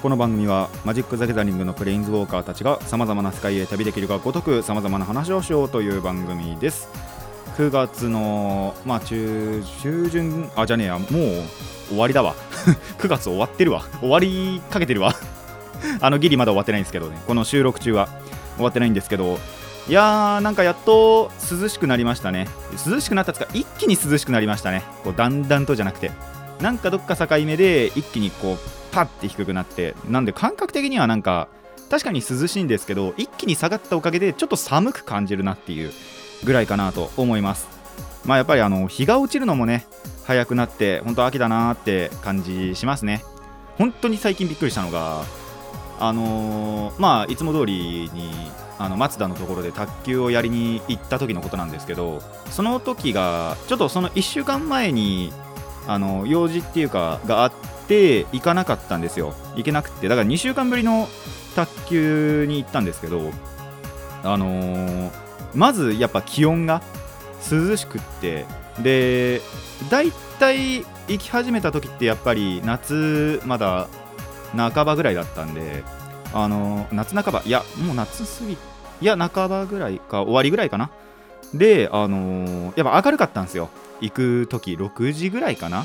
この番組はマジック・ザ・ギャザリングのプレインズウォーカーたちがさまざまな世界へ旅できるがごとくさまざまな話をしようという番組です。9月のまあ中中旬？あじゃねえや。もう終わりだわ。9月終わってるわ。終わりかけてるわ。あのギリまだ終わってないんですけどね。この収録中は。終わってないんですけど。いやーなんかやっと涼しくなりましたね。涼しくなったつか一気に涼しくなりましたね。こうだんだんとじゃなくて。なんかどっか境目で一気にこうパッて低くなってなんで感覚的にはなんか確かに涼しいんですけど一気に下がったおかげでちょっと寒く感じるなっていうぐらいかなと思います。まあやっぱりあの日が落ちるのもね早くなって本当秋だなーって感じしますね。本当に最近びっくりしたのがあのーまあいつも通りにあの松田のところで卓球をやりに行った時のことなんですけどその時がちょっとその1週間前にあの用事っていうかがあって行かなかったんですよ。行けなくて。だから2週間ぶりの卓球に行ったんですけどあのーまずやっぱ気温が涼しくってでだいたい行き始めた時ってやっぱり夏まだ半ばぐらいだったんであのー夏半ばいやもう夏過ぎいや半ばぐらいか終わりぐらいかな。であのーやっぱ明るかったんですよ。行く時6時ぐらいかな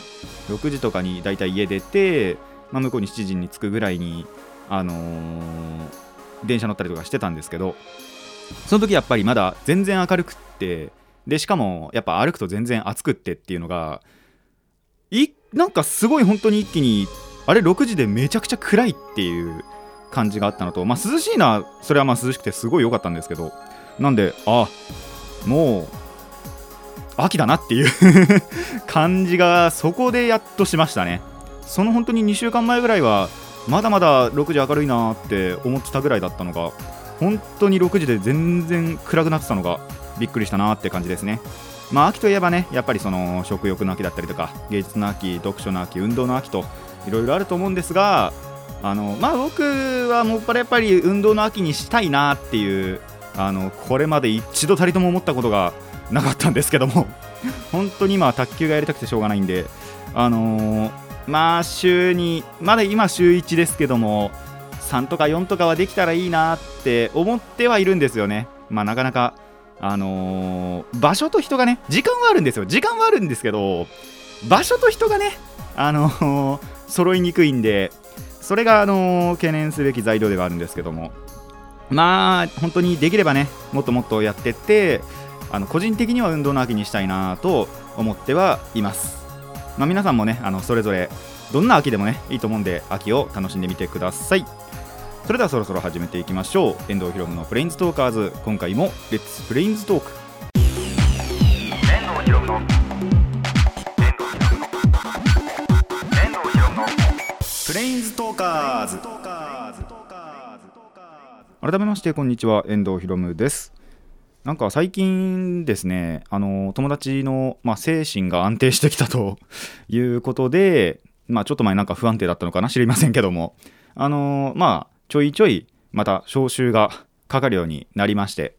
？6時とかにだいたい家出て、まあ、向こうに7時に着くぐらいにあのー電車乗ったりとかしてたんですけどその時やっぱりまだ全然明るくってでしかもやっぱ歩くと全然暑くってっていうのがいなんかすごい本当に一気にあれ6時でめちゃくちゃ暗いっていう感じがあったのとまあ涼しいのはそれはまあ涼しくてすごい良かったんですけどなんであもう秋だなっていう 感じがそこでやっとしましたね。その本当に2週間前ぐらいはまだまだ6時明るいなって思ってたぐらいだったのが本当に6時で全然暗くなってたのがびっくりしたなって感じですね。まあ秋といえばねやっぱりその食欲の秋だったりとか芸術の秋読書の秋運動の秋といろいろあると思うんですがあのまあ僕はもっぱらやっぱり運動の秋にしたいなっていうあのこれまで一度たりとも思ったことがなかったんですけども 本当に今は卓球がやりたくてしょうがないんであのーまあ週にまだ今週1ですけども3とか4とかはできたらいいなって思ってはいるんですよね。まあなかなかあのー場所と人がね時間はあるんですよ。時間はあるんですけど場所と人がねあのー揃いにくいんでそれがあのー懸念すべき材料ではあるんですけども。まあ本当にできればねもっともっとやってってあの個人的には運動の秋にしたいなと思ってはいます、まあ、皆さんもねあのそれぞれどんな秋でもねいいと思うんで秋を楽しんでみてください。それではそろそろ始めていきましょう。遠藤ひろむのプレインズトーカーズ。今回もレッツプレインズトーク遠藤ひろむの。プレインズトーカーズ。改めましてこんにちは。遠藤ひろむですなんか最近ですねあの友達の、まあ、精神が安定してきたと いうことでまあちょっと前なんか不安定だったのかな知りませんけども。あのまあちょいちょいまた招集がかかるようになりまして。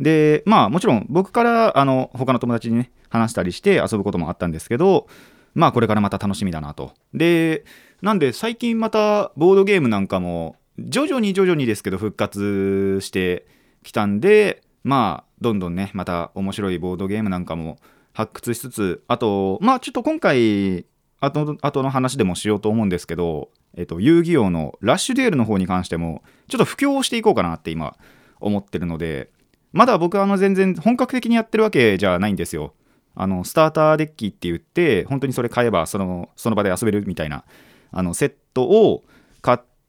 でまあもちろん僕からあの他の友達にね話したりして遊ぶこともあったんですけどまあこれからまた楽しみだなと。でなんで最近またボードゲームなんかも徐々に徐々にですけど復活してきたんでまあどんどんねまた面白いボードゲームなんかも発掘しつつあとまあちょっと今回後後の話でもしようと思うんですけど、えっと、遊戯王のラッシュデールの方に関してもちょっと布教をしていこうかなって今思ってるのでまだ僕はあの全然本格的にやってるわけじゃないんですよ。あのスターターデッキって言って本当にそれ買えばそのその場で遊べるみたいなあのセットを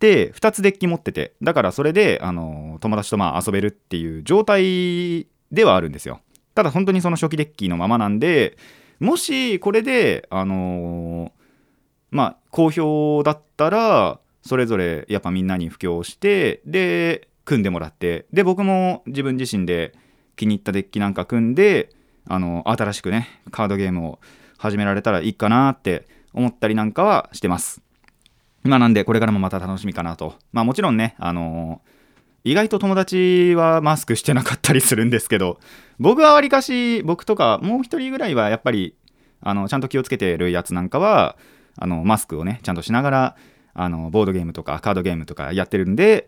て2つデッキ持っててだからそれであの友達とまあ遊べるっていう状態ではあるんですよ。ただ本当にその初期デッキのままなんでもしこれであのーまあ好評だったらそれぞれやっぱみんなに布教してで組んでもらってで僕も自分自身で気に入ったデッキなんか組んであの新しくねカードゲームを始められたらいいかなって思ったりなんかはしてます。まあなんでこれからもまた楽しみかなと。まあもちろんねあの意外と友達はマスクしてなかったりするんですけど僕はわりかし僕とかもう一人ぐらいはやっぱりあのちゃんと気をつけてるやつなんかはあのマスクをねちゃんとしながらあのボードゲームとかカードゲームとかやってるんで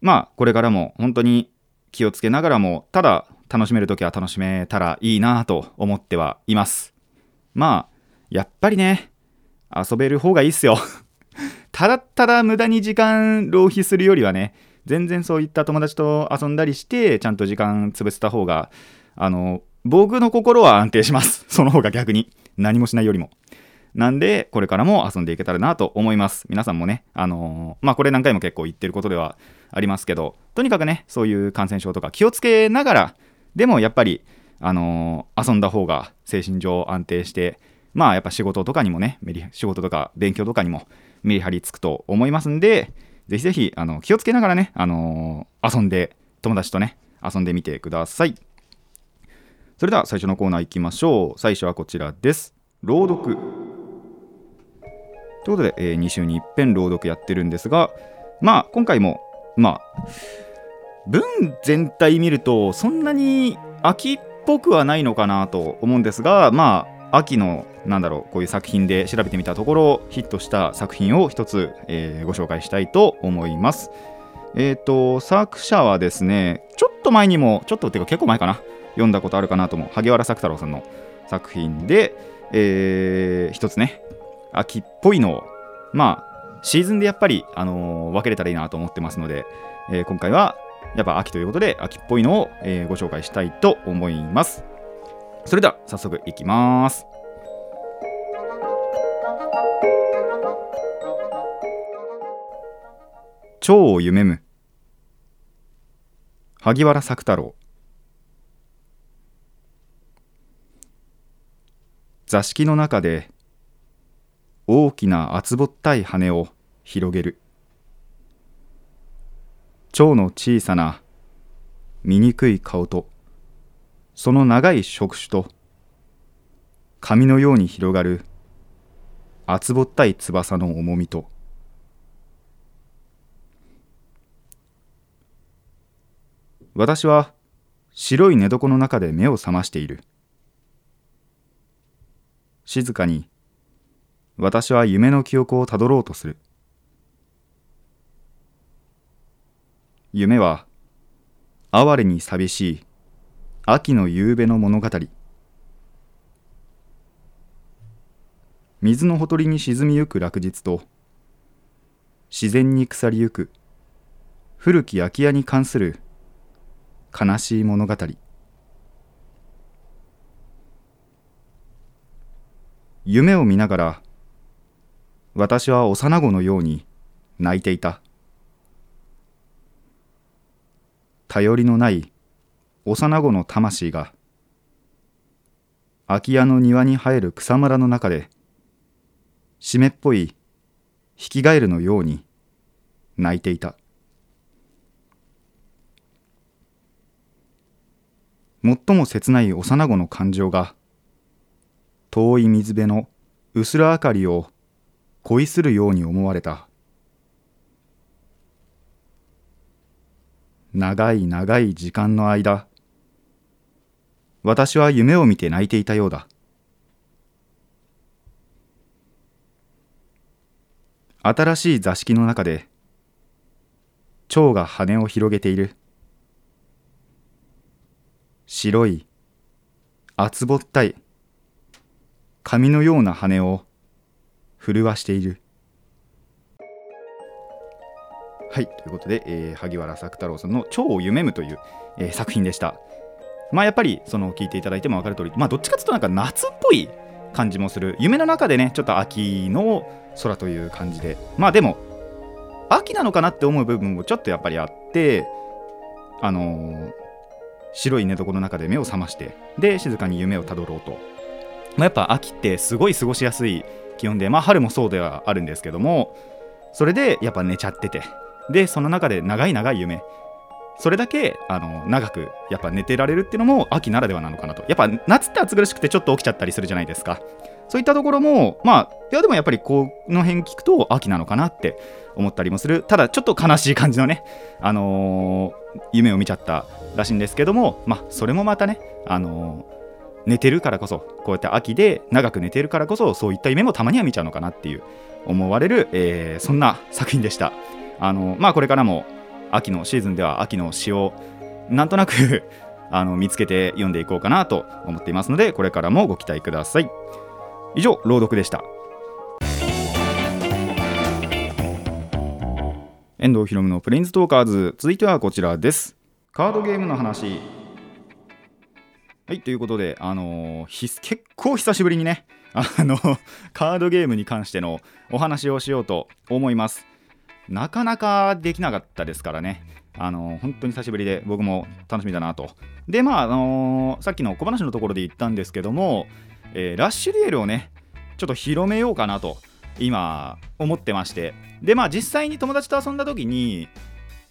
まあこれからも本当に気をつけながらもただ楽しめる時は楽しめたらいいなと思ってはいます。まあやっぱりね遊べる方がいいっすよ。ただただ無駄に時間浪費するよりはね全然そういった友達と遊んだりしてちゃんと時間潰せた方があの僕の心は安定します。その方が逆に。何もしないよりも。なんでこれからも遊んでいけたらなと思います。皆さんもねあのーまあこれ何回も結構言ってることではありますけどとにかくねそういう感染症とか気をつけながらでもやっぱりあのー遊んだ方が精神上安定してまあやっぱ仕事とかにもねメリ仕事とか勉強とかにもメリハリつくと思いますんでぜひぜひあの気をつけながらね、あのー遊んで友達とね遊んでみてください。それでは最初のコーナー行きましょう。最初はこちらです。朗読。ということで、え2週に一遍朗読やってるんですがまあ今回もまあ文全体見るとそんなに秋っぽくはないのかなと思うんですがまあ秋のなんだろうこういう作品で調べてみたところヒットした作品を一つ、えーご紹介したいと思います。えっ、と作者はですねちょっと前にもちょっとっていうか結構前かな。読んだことあるかなと思う萩原作太郎さんの作品で、えー一つね秋っぽいのをまあシーズンでやっぱり、あのー分けれたらいいなと思ってますので、えー今回はやっぱ秋ということで秋っぽいのを、えーご紹介したいと思います。それでは早速いきます。蝶を夢。む萩原作太郎。座敷の中で大きな厚ぼったい羽を広げる。蝶の小さな醜い顔とその長い触手と髪のように広がる厚ぼったい翼の重みと。私は白い寝床の中で目を覚ましている。静かに私は夢の記憶をたどろうとする。夢は哀れに寂しい秋の夕べの物語。水のほとりに沈みゆく落日と自然に腐りゆく古き空き家に関する悲しい物語。夢を見ながら私は幼子のように泣いていた。頼りのない幼子の魂が空き家の庭に生える草むらの中で湿っぽいヒキガエルのように泣いていた。最も切ない幼子の感情が遠い水辺の薄ら明かりを恋するように思われた。長い長い時間の間私は夢を見て泣いていたようだ。新しい座敷の中で蝶が羽を広げている。白い厚ぼったい紙のような羽を震わしている。はいということで、えー萩原作太郎さんの「蝶を夢む」という、えー作品でした。まあやっぱりその聞いていただいても分かる通りまあどっちかというとなんか夏っぽい感じもする。夢の中でねちょっと秋の空という感じで。まあでも秋なのかなって思う部分もちょっとやっぱりあってあのー白い寝床の中で目を覚ましてで静かに夢をたどろうと、まあ、やっぱ秋ってすごい過ごしやすい気温でまあ春もそうではあるんですけどもそれでやっぱ寝ちゃってて。でその中で長い長い夢。それだけあの長くやっぱ寝てられるっていうのも秋ならではなのかなと。やっぱ夏って暑苦しくてちょっと起きちゃったりするじゃないですか。そういったところもまあいやでもやっぱりこの辺聞くと秋なのかなって思ったりもする。ただちょっと悲しい感じのねあのー夢を見ちゃったらしいんですけどもまあそれもまたねあのー寝てるからこそこうやって秋で長く寝てるからこそそういった夢もたまには見ちゃうのかなっていう思われる、えーそんな作品でした。あのまあこれからも秋のシーズンでは秋の詩をなんとなく あの見つけて読んでいこうかなと思っていますのでこれからもご期待ください。以上朗読でした。遠藤ひろむのプレインズトーカーズ。続いてはこちらです。カードゲームの話。はいということであのーひ結構久しぶりにねあの カードゲームに関してのお話をしようと思います。なかなかできなかったですからね。あの本当に久しぶりで僕も楽しみだなと。でまあ、あのーさっきの小話のところで言ったんですけども、えーラッシュデュエルをねちょっと広めようかなと今思ってまして。でまあ実際に友達と遊んだ時に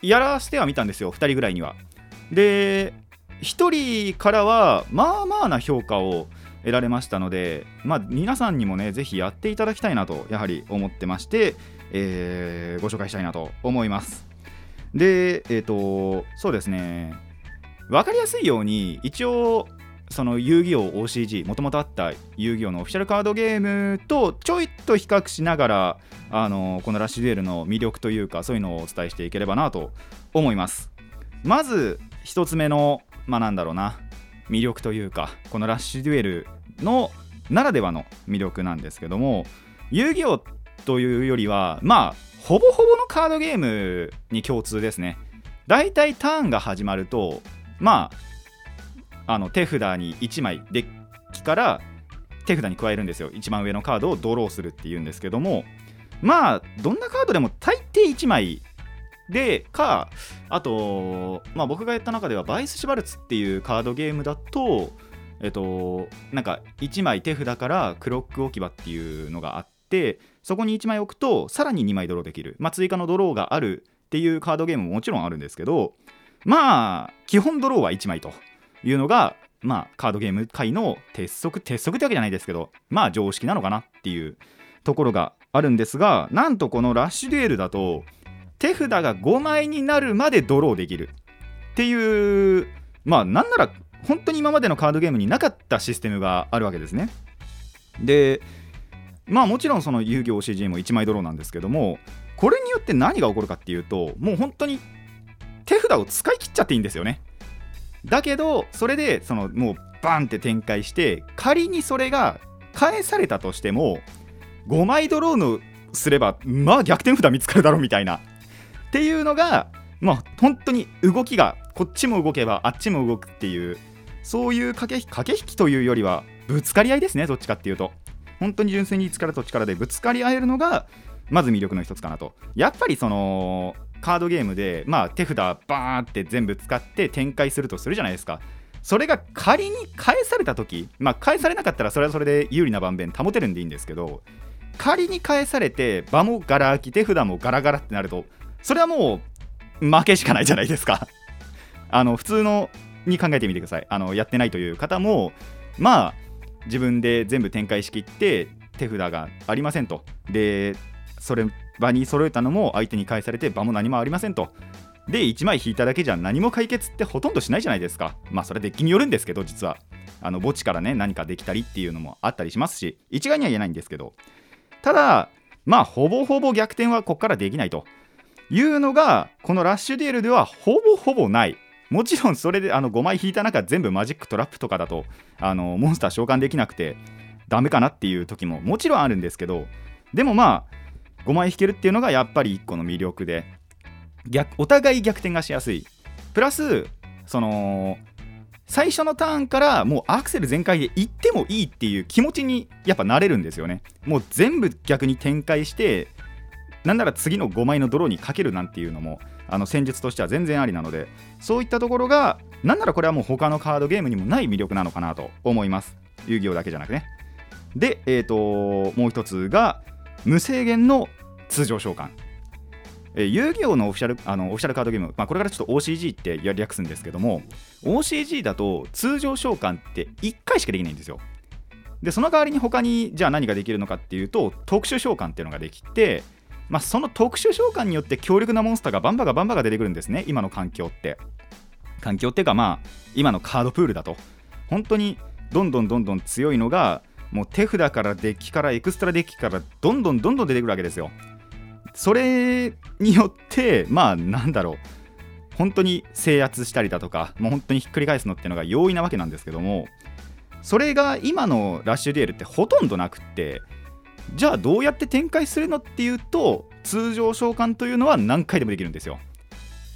やらせてはみたんですよ2人ぐらいには。で1人からはまあまあな評価を得られましたのでまあ皆さんにもねぜひやっていただきたいなとやはり思ってまして、えーご紹介したいなと思います。でえっ、とそうですね。分かりやすいように一応その遊戯王 OCG もともとあった遊戯王のオフィシャルカードゲームとちょいと比較しながらあのこのラッシュデュエルの魅力というかそういうのをお伝えしていければなと思います。まず一つ目のまあなんだろうな魅力というかこのラッシュデュエルのならではの魅力なんですけども遊戯王っというよりはまあほぼほぼのカードゲームに共通ですね。だいたいターンが始まるとまああの手札に1枚デッキから手札に加えるんですよ。一番上のカードをドローするっていうんですけどもまあどんなカードでも大抵1枚でかあと、まあ、僕がやった中ではバイス・シュバルツっていうカードゲームだとえっとなんか1枚手札からクロック置き場っていうのがあってそこに1枚置くとさらに2枚ドローできる、まあ、追加のドローがあるっていうカードゲームももちろんあるんですけどまあ基本ドローは1枚というのがまあカードゲーム界の鉄則鉄則ってわけじゃないですけどまあ常識なのかなっていうところがあるんですがなんとこのラッシュデュエルだと手札が5枚になるまでドローできるっていうまあなんなら本当に今までのカードゲームになかったシステムがあるわけですね。でまあもちろんその遊戯王 CG も1枚ドローなんですけどもこれによって何が起こるかっていうともう本当に手札を使い切っちゃっていいんですよね。だけどそれでそのもうバンって展開して仮にそれが返されたとしても5枚ドローのすればまあ逆転札見つかるだろうみたいな。っていうのがまあ本当に動きがこっちも動けばあっちも動くっていうそういう駆け駆け引きというよりはぶつかり合いですねどっちかっていうと。本当に純粋に力と力でぶつかり合えるのがまず魅力の一つかなと。やっぱりそのカードゲームで、まあ、手札バーンって全部使って展開するとするじゃないですか。それが仮に返された時まあ返されなかったらそれはそれで有利な盤面保てるんでいいんですけど仮に返されて場もガラ空き手札もガラガラってなるとそれはもう負けしかないじゃないですか。あの普通のに考えてみてください。あのやってないという方もまあ自分で全部展開しきって手札がありませんと。でそれ場に揃えたのも相手に返されて場も何もありませんと。で1枚引いただけじゃ何も解決ってほとんどしないじゃないですか。まあそれデッキによるんですけど実は。あの墓地からね何かできたりっていうのもあったりしますし。一概には言えないんですけど。ただまあほぼほぼ逆転はここからできないというのがこのラッシュデュエルではほぼほぼない。もちろんそれであの5枚引いた中全部マジックトラップとかだとあのモンスター召喚できなくてダメかなっていう時ももちろんあるんですけどでもまあ5枚引けるっていうのがやっぱり1個の魅力で逆お互い逆転がしやすい。プラスその最初のターンからもうアクセル全開で行ってもいいっていう気持ちにやっぱなれるんですよね。もう全部逆に展開してなんなら次の5枚のドローにかけるなんていうのもあの戦術としては全然ありなのでそういったところがなんならこれはもう他のカードゲームにもない魅力なのかなと思います。遊戯王だけじゃなくね。でえっ、ともう一つが無制限の通常召喚。えー遊戯王のオフィシャルあのオフィシャルカードゲーム、まあ、これからちょっと OCG ってや略すんですけども OCG だと通常召喚って1回しかできないんですよ。でその代わりに他にじゃあ何ができるのかっていうと特殊召喚っていうのができて、まあ、その特殊召喚によって強力なモンスターがバンバがバンバが出てくるんですね。今の環境って。環境っていうかまあ今のカードプールだと。本当にどんどんどんどん強いのがもう手札からデッキからエクストラデッキからどんどんどんどん出てくるわけですよ。それによってまあなんだろう。本当に制圧したりだとかもう本当にひっくり返すのっていうのが容易なわけなんですけどもそれが今のラッシュデュエルってほとんどなくってじゃあどうやって展開するのっていうと通常召喚というのは何回でもできるんですよ。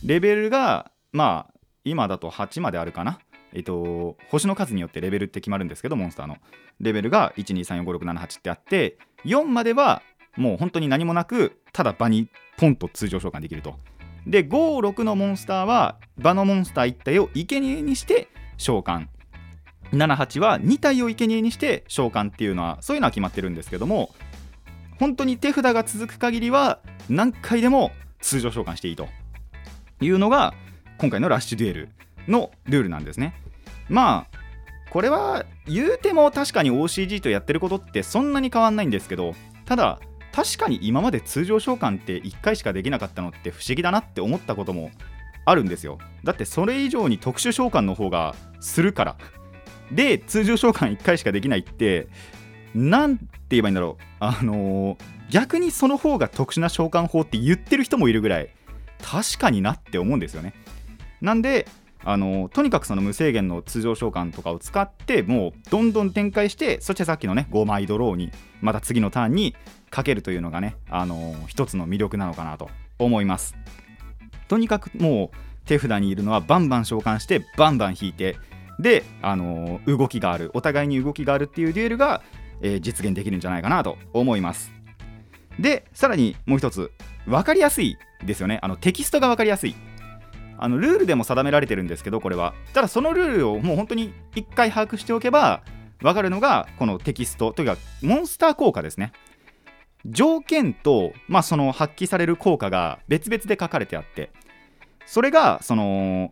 レベルがまあ今だと8まであるかな。えっと星の数によってレベルって決まるんですけどモンスターの。レベルが1234567ってあって4まではもう本当に何もなくただ場にポンと通常召喚できると。で56のモンスターは場のモンスター1体を生贄にして召喚。78は2体を生贄にして召喚っていうのはそういうのは決まってるんですけども本当に手札が続く限りは何回でも通常召喚していいというのが今回のラッシュデュエルのルールなんですね。まあこれは言うても確かに OCG とやってることってそんなに変わんないんですけどただ確かに今まで通常召喚って1回しかできなかったのって不思議だなって思ったこともあるんですよ。だってそれ以上に特殊召喚の方がするから。で通常召喚1回しかできないってなんて言えばいいんだろう。あのー逆にその方が特殊な召喚法って言ってる人もいるぐらい確かになって思うんですよね。なんであのとにかくその無制限の通常召喚とかを使ってもうどんどん展開してそしてさっきのね5枚ドローにまた次のターンにかけるというのがねあの一つの魅力なのかなと思います。とにかくもう手札にいるのはバンバン召喚してバンバン引いてであの動きがあるお互いに動きがあるっていうデュエルが、えー実現できるんじゃないかなと思います。でさらにもう一つ分かりやすいですよね。あのテキストが分かりやすい。あのルールでも定められてるんですけどこれは。ただそのルールをもう本当に1回把握しておけば分かるのがこのテキストというかモンスター効果ですね。条件と、まあ、その発揮される効果が別々で書かれてあってそれがその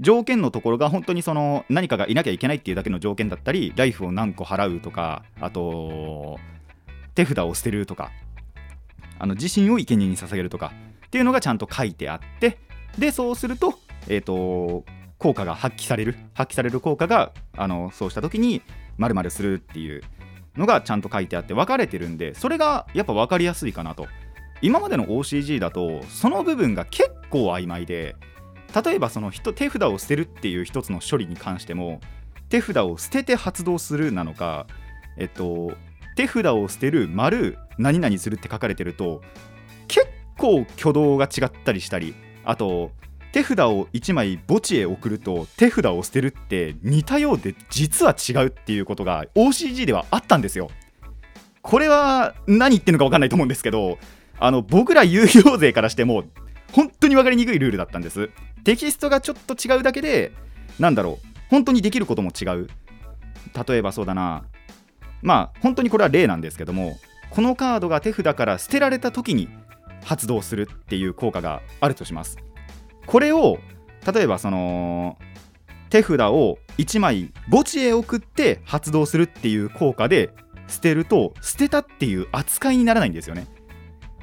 条件のところが本当にその何かがいなきゃいけないっていうだけの条件だったりライフを何個払うとかあと手札を捨てるとかあの自身を生贄に捧げるとかっていうのがちゃんと書いてあってでそうすると,、えー、と効果が発揮される発揮される効果があのそうした時に〇〇するっていうのがちゃんと書いてあって分かれてるんでそれがやっぱ分かりやすいかなと。今までの OCG だとその部分が結構曖昧で例えばその人手札を捨てるっていう一つの処理に関しても手札を捨てて発動するなのかえっと手札を捨てる丸何々するって書かれてると結構挙動が違ったりしたりあと手札を1枚墓地へ送ると手札を捨てるって似たようで実は違うっていうことが OCG ではあったんですよ。これは何言ってるのか分かんないと思うんですけどあの僕ら有料勢からしても本当に分かりにくいルールだったんです。テキストがちょっと違うだけでなんだろう。本当にできることも違う。例えばそうだな。まあ本当にこれは例なんですけどもこのカードが手札から捨てられた時に発動するっていう効果があるとします。これを例えばその手札を1枚墓地へ送って発動するっていう効果で捨てると捨てたっていう扱いにならないんですよね。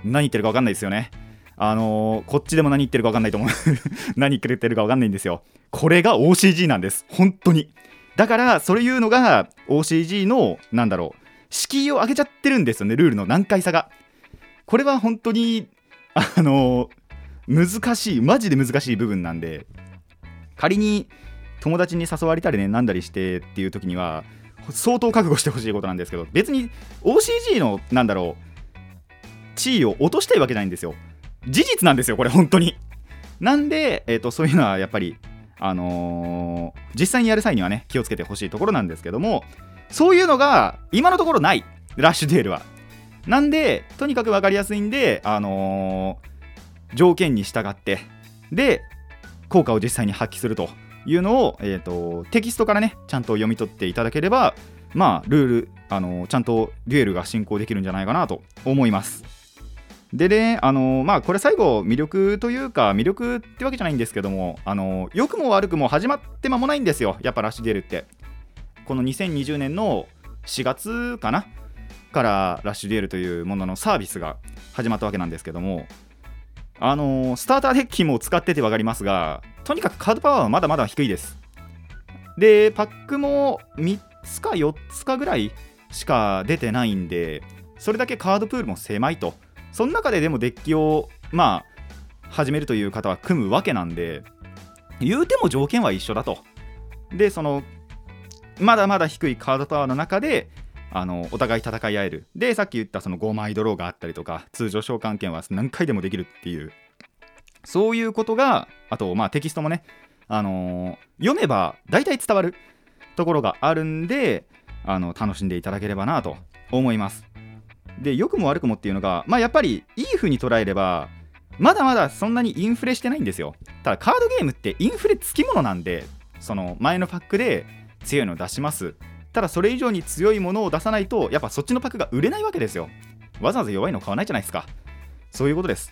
何言ってるか分かんないですよね。あのーこっちでも何言ってるか分かんないと思う。何言ってるか分かんないんですよ。これが OCG なんです。本当に。だからそれいうのが OCG のなんだろう。敷居を上げちゃってるんですよねルールの。難解さが。これは本当にあの難しいマジで難しい部分なんで。仮に友達に誘われたりねなんだりしてっていう時には相当覚悟してほしいことなんですけど別に OCG のなんだろう地位を落としたいわけじゃないんですよ。事実なんですよこれ本当に。なんで、えー、とそういうのはやっぱりあのー実際にやる際にはね気をつけてほしいところなんですけどもそういうのが今のところないラッシュデールは。なんでとにかく分かりやすいんであのー条件に従ってで効果を実際に発揮するというのを、えー、とテキストからねちゃんと読み取っていただければまあルール、あのーちゃんとデュエルが進行できるんじゃないかなと思います。でね、あのまあ、これ最後、魅力というか、魅力ってわけじゃないんですけども、あの良くも悪くも始まって間もないんですよ、やっぱラッシュデールって。この2020年の4月かなからラッシュデールというもののサービスが始まったわけなんですけども、あのスターターデッキも使ってて分かりますが、とにかくカードパワーはまだまだ低いです。で、パックも3つか4つかぐらいしか出てないんで、それだけカードプールも狭いと。その中ででもデッキをまあ始めるという方は組むわけなんで言うても条件は一緒だと。でそのまだまだ低いカードパワーの中であのお互い戦い合える。でさっき言ったその5枚ドローがあったりとか通常召喚権は何回でもできるっていう。そういうことがあとまあテキストもねあのー、読めば大体伝わるところがあるんであの楽しんでいただければなと思います。で良くも悪くもっていうのがまあやっぱりいい風に捉えればまだまだそんなにインフレしてないんですよ。ただカードゲームってインフレつきものなんでその前のパックで強いのを出します。ただそれ以上に強いものを出さないとやっぱそっちのパックが売れないわけですよ。わざわざ弱いの買わないじゃないですか。そういうことです。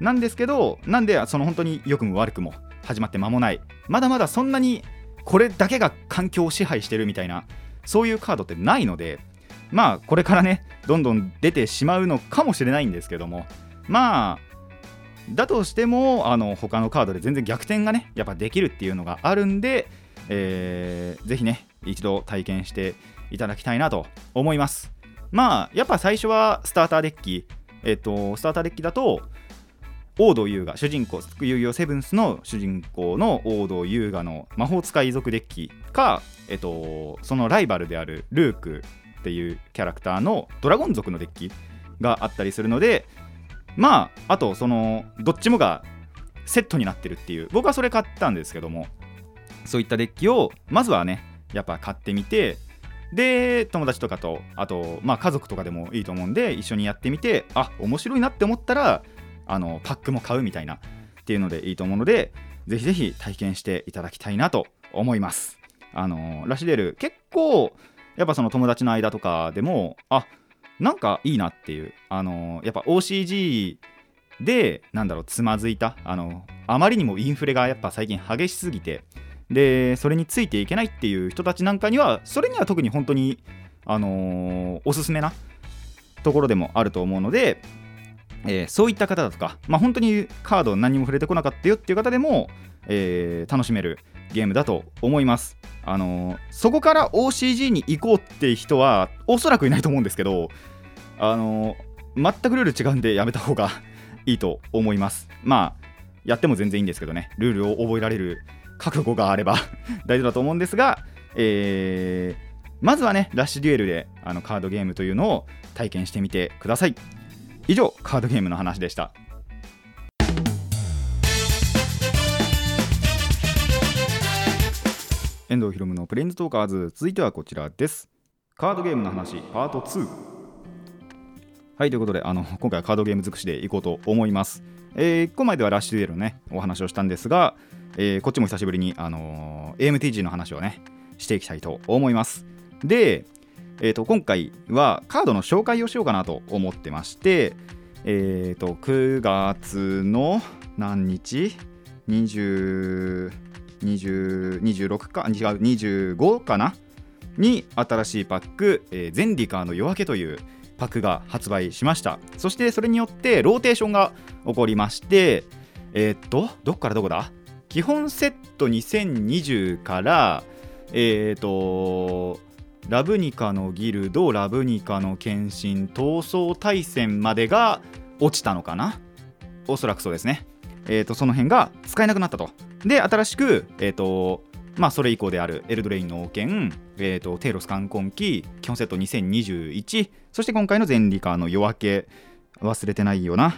なんですけどなんでその本当に良くも悪くも始まって間もない。まだまだそんなにこれだけが環境を支配してるみたいなそういうカードってないのでまあこれからねどんどん出てしまうのかもしれないんですけども。まあだとしてもあの他のカードで全然逆転がねやっぱできるっていうのがあるんで、えー、ぜひね一度体験していただきたいなと思います。まあやっぱ最初はスターターデッキ。えっ、とスターターデッキだと王道優雅主人公遊戯王セブンスの主人公の王道優雅の魔法使い族デッキか、えっと、そのライバルであるルークっていうキャラクターのドラゴン族のデッキがあったりするのでまああとそのどっちもがセットになってるっていう。僕はそれ買ったんですけどもそういったデッキをまずはねやっぱ買ってみてで友達とかとあとまあ家族とかでもいいと思うんで一緒にやってみてあ面白いなって思ったらあのパックも買うみたいなっていうのでいいと思うのでぜひぜひ体験していただきたいなと思います。あのラシデル結構やっぱその友達の間とかでもあなんかいいなっていう。あのやっぱ OCG でなんだろうつまずいた。あのあまりにもインフレがやっぱ最近激しすぎて。でそれについていけないっていう人たちなんかにはそれには特に本当にあの、おすすめなところでもあると思うので、えー、そういった方だとか、まあ、本当にカード何も触れてこなかったよっていう方でも、えー、楽しめるゲームだと思います。あの、そこから OCG に行こうって人はおそらくいないと思うんですけど、あのー、全くルール違うんでやめた方がいいと思います。まあ、やっても全然いいんですけどね、ルールを覚えられる覚悟があれば 大丈夫だと思うんですが、えー、まずはね、ラッシュデュエルであのカードゲームというのを体験してみてください。以上、カードゲームの話でした。遠藤ひろむのプレインズトーカーズ。続いてはこちらです。カードゲームの話パート2はいということであの今回はカードゲーム尽くしでいこうと思います、えー、1個前ではラッシュデュエルのねお話をしたんですが、えー、こっちも久しぶりに、あのー、AMTG の話をねしていきたいと思います。で、えーと、今回はカードの紹介をしようかなと思ってましてえっ、ー、と9月の何日 ?20 26か違う25かな？に新しいパック、えー、ゼンディカーの夜明けというパックが発売しました。そしてそれによってローテーションが起こりましてえー、っとどっからどこだ？基本セット2020からえー、っとラブニカのギルドラブニカの献身灯争大戦までが落ちたのかな？おそらくそうですね。えーと、その辺が使えなくなったと。で、新しく、えーとまあ、それ以降であるエルドレインの王権、えーと、テイロス冠婚期、基本セット2021、そして今回のゼンリカーの夜明け、忘れてないよな。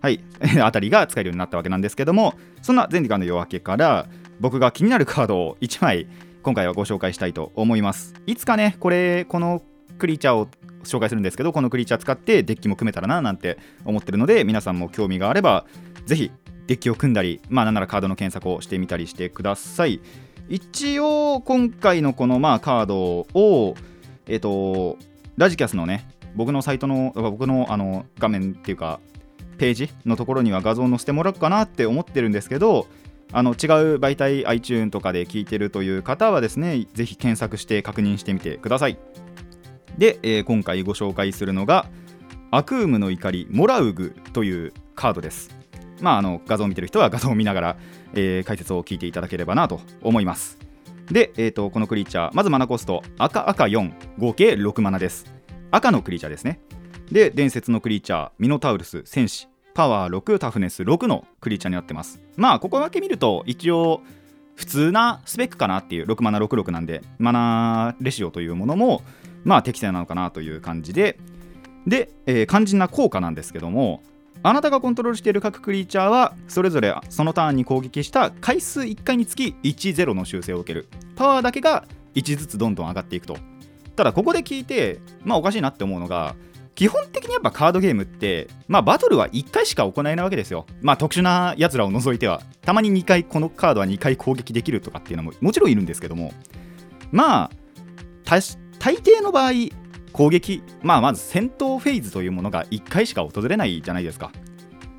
はい、あたりが使えるようになったわけなんですけども、そんなゼンリカーの夜明けから、僕が気になるカードを1枚、今回はご紹介したいと思います。いつかね、これ、このクリーチャーを紹介するんですけど、このクリーチャー使ってデッキも組めたらななんて思ってるので、皆さんも興味があれば、ぜひデッキを組んだり、まあ、なんならカードの検索をしてみたりしてください。一応、今回のこのまあカードを、えっ、と、ラジキャスのね、僕のサイトの、僕のあの画面っていうか、ページのところには画像載せてもらおうかなって思ってるんですけどあの違う媒体 iTune とかで聞いてるという方はですねぜひ検索して確認してみてくださいで、えー今回ご紹介するのがアクームの怒りモラウグというカードですまああの画像を見てる人は画像を見ながら、えー解説を聞いていただければなと思います。で、えー、とこのクリーチャーまずマナコスト赤赤4合計6マナです。赤のクリーチャーですね。で伝説のクリーチャーミノタウルス戦士パワー6タフネス6のクリーチャーになってます。まあここだけ見ると一応普通なスペックかなっていう6マナ66なんでマナレシオというものもまあ適正なのかなという感じで。で、えー肝心な効果なんですけどもあなたがコントロールしている各クリーチャーはそれぞれそのターンに攻撃した回数1回につき10の修正を受ける。パワーだけが1ずつどんどん上がっていくと。ただここで聞いてまあおかしいなって思うのが基本的にやっぱカードゲームってまあバトルは1回しか行えないわけですよ。まあ特殊なやつらを除いては。たまに2回このカードは2回攻撃できるとかっていうのももちろんいるんですけども。まあ大抵の場合攻撃まあまず戦闘フェーズというものが1回しか訪れないじゃないですか。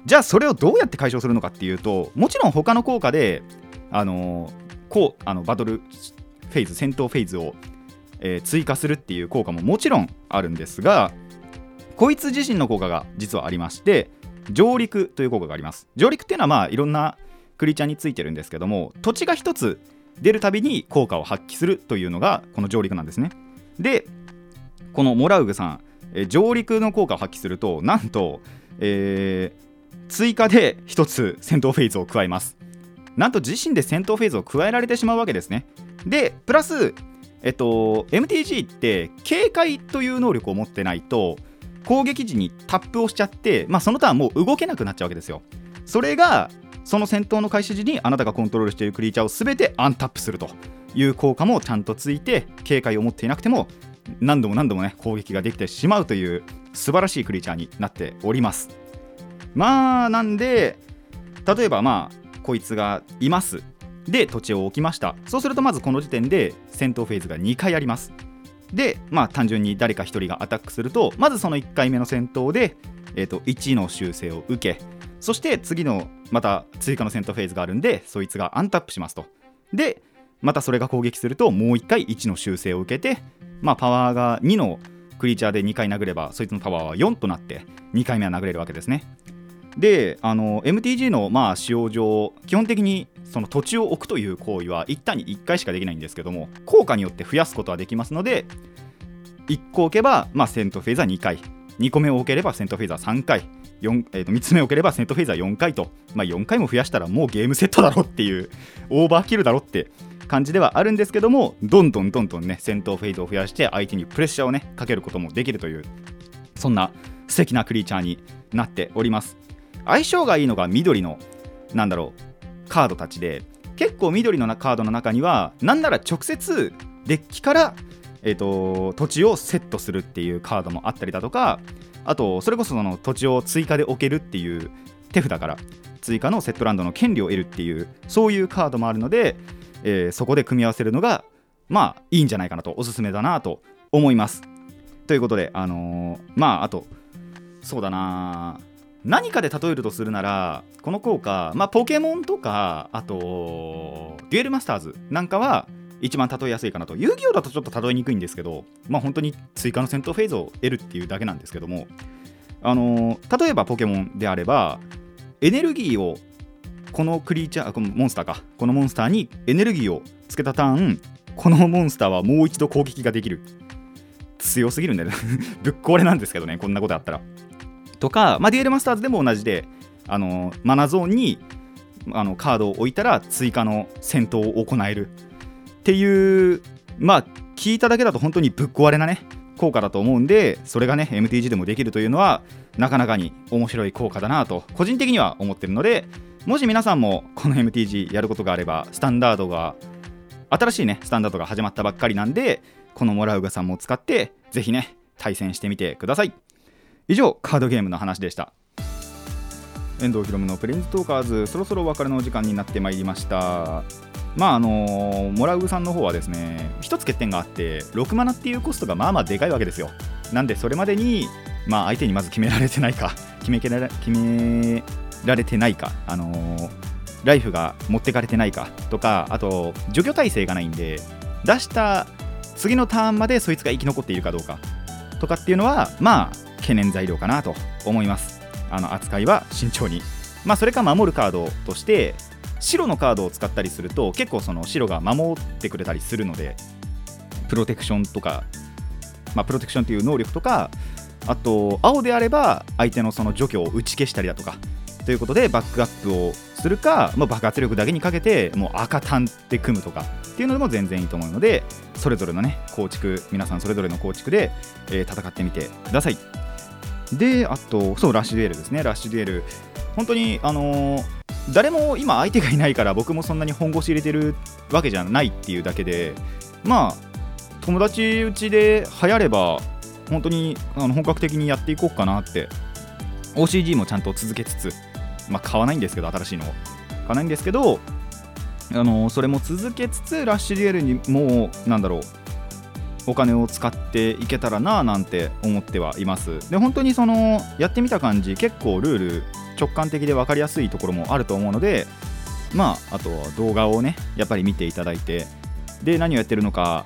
じゃあそれをどうやって解消するのかっていうともちろん他の効果であのこうあのバトルフェーズ戦闘フェーズを、えー追加するっていう効果ももちろんあるんですがこいつ自身の効果が実はありまして上陸という効果があります。上陸っていうのはまあいろんなクリーチャーについてるんですけども土地が一つ出るたびに効果を発揮するというのがこの上陸なんですね。でこのモラウグさん、え上陸の効果を発揮するとなんと、えー追加で一つ戦闘フェーズを加えます。なんと自身で戦闘フェーズを加えられてしまうわけですね。でプラスえっと MTG って警戒という能力を持ってないと攻撃時にタップをしちゃって、まあ、そのターンもう動けなくなっちゃうわけですよ。それがその戦闘の開始時にあなたがコントロールしているクリーチャーを全てアンタップするという効果もちゃんとついて警戒を持っていなくても何度も何度もね攻撃ができてしまうという素晴らしいクリーチャーになっております。まあなんで例えばまあこいつがいます。で土地を置きました。そうするとまずこの時点で戦闘フェーズが2回あります。でまあ単純に誰か1人がアタックするとまずその1回目の戦闘で、えー、と1の修正を受けそして次のまた追加の戦闘フェーズがあるんでそいつがアンタップしますと。でまたそれが攻撃するともう1回1の修正を受けてまあパワーが2のクリーチャーで2回殴ればそいつのパワーは4となって2回目は殴れるわけですね。であの MTG のまあ使用上基本的にその土地を置くという行為は一旦に1回しかできないんですけども効果によって増やすことはできますので1個置けば、まあ、セントフェーズは2回。2個目を置ければセントフェーズは3回。4えー、と3つ目を置ければセントフェーズは4回と、まあ、4回も増やしたらもうゲームセットだろっていうオーバーキルだろって感じではあるんですけどもどんどんどんどんね戦闘フェーズを増やして相手にプレッシャーをねかけることもできるというそんな素敵なクリーチャーになっております。相性がいいのが緑のなんだろうカードたちで結構緑のカードの中にはなんなら直接デッキから、えー、と土地をセットするっていうカードもあったりだとかあとそれこそその土地を追加で置けるっていう手札から追加のセットランドの権利を得るっていうそういうカードもあるので、えーそこで組み合わせるのがまあいいんじゃないかなとおすすめだなと思います。ということであのーまああとそうだな何かで例えるとするならこの効果、まあ、ポケモンとかあとデュエルマスターズなんかは一番例えやすいかなと。遊戯王だとちょっと例えにくいんですけどまあ本当に追加の戦闘フェーズを得るっていうだけなんですけどもあのー例えばポケモンであればエネルギーをこのクリーチャーこのモンスターか。このモンスターにエネルギーをつけたターン。このモンスターはもう一度攻撃ができる。強すぎるんだよね。ぶっ壊れなんですけどねこんなことあったら。とか、まあ、デュエルマスターズでも同じであのマナゾーンにあのカードを置いたら追加の戦闘を行える。っていうまあ聞いただけだと本当にぶっ壊れなね。効果だと思うんでそれがね MTG でもできるというのはなかなかに面白い効果だなと個人的には思ってるのでもし皆さんもこの MTG やることがあればスタンダードが新しいねスタンダードが始まったばっかりなんでこのモラウガさんも使ってぜひね対戦してみてください。以上カードゲームの話でした。遠藤ひろむのプレインズトーカーズそろそろお別れのお時間になってまいりました。まああのモラウグさんの方はですね一つ欠点があって6マナっていうコストがまあまあでかいわけですよ。なんでそれまでにまあ、相手にまず決められてないか 決められ決められてないか、あのーライフが持ってかれてないかとかあと除去体制がないんで出した次のターンまでそいつが生き残っているかどうかとかっていうのはまあ懸念材料かなと思います。あの扱いは慎重に。まあそれか守るカードとして白のカードを使ったりすると結構その白が守ってくれたりするのでプロテクションとか、まあ、プロテクションという能力とかあと青であれば相手のその除去を打ち消したりだとかということでバックアップをするか、まあ、爆発力だけにかけてもう赤単で組むとかっていうのでも全然いいと思うのでそれぞれのね構築皆さんそれぞれの構築で、えー戦ってみてください。であとそうラッシュデュエルですね。ラッシュデュエル。本当にあのー誰も今相手がいないから僕もそんなに本腰入れてるわけじゃないっていうだけでまあ友達うちで流行れば本当にあの本格的にやっていこうかなって OCG もちゃんと続けつつまあ買わないんですけど新しいのを。買わないんですけどあのそれも続けつつラッシュデュエルにもうなんだろうお金を使っていけたらなぁなんて思ってはいます。で本当にそのやってみた感じ結構ルール直感的で分かりやすいところもあると思うのでまああとは動画をねやっぱり見ていただいてで何をやってるのか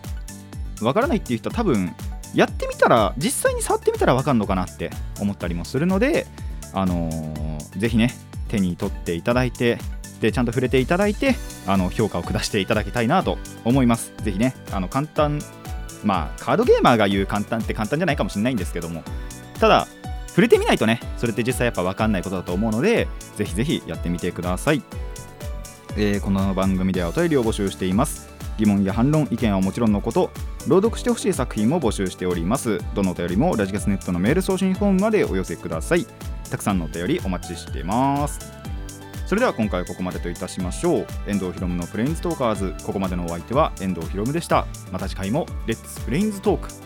分からないっていう人は多分やってみたら実際に触ってみたら分かるのかなって思ったりもするのであのーぜひね手に取っていただいてでちゃんと触れていただいてあの評価を下していただきたいなと思います。ぜひねあの簡単まあカードゲーマーが言う簡単って簡単じゃないかもしれないんですけどもただ触れてみないとねそれって実際やっぱ分かんないことだと思うのでぜひぜひやってみてください、えーこの番組ではお便りを募集しています。疑問や反論意見はもちろんのこと朗読してほしい作品も募集しております。どのお便りもラジカスネットのメール送信フォームまでお寄せください。たくさんのお便りお待ちしてます。それでは今回はここまでといたしましょう。遠藤ひろむのプレインズトーカーズ。ここまでのお相手は遠藤ひろむでした。また次回もレッツプレインズトーク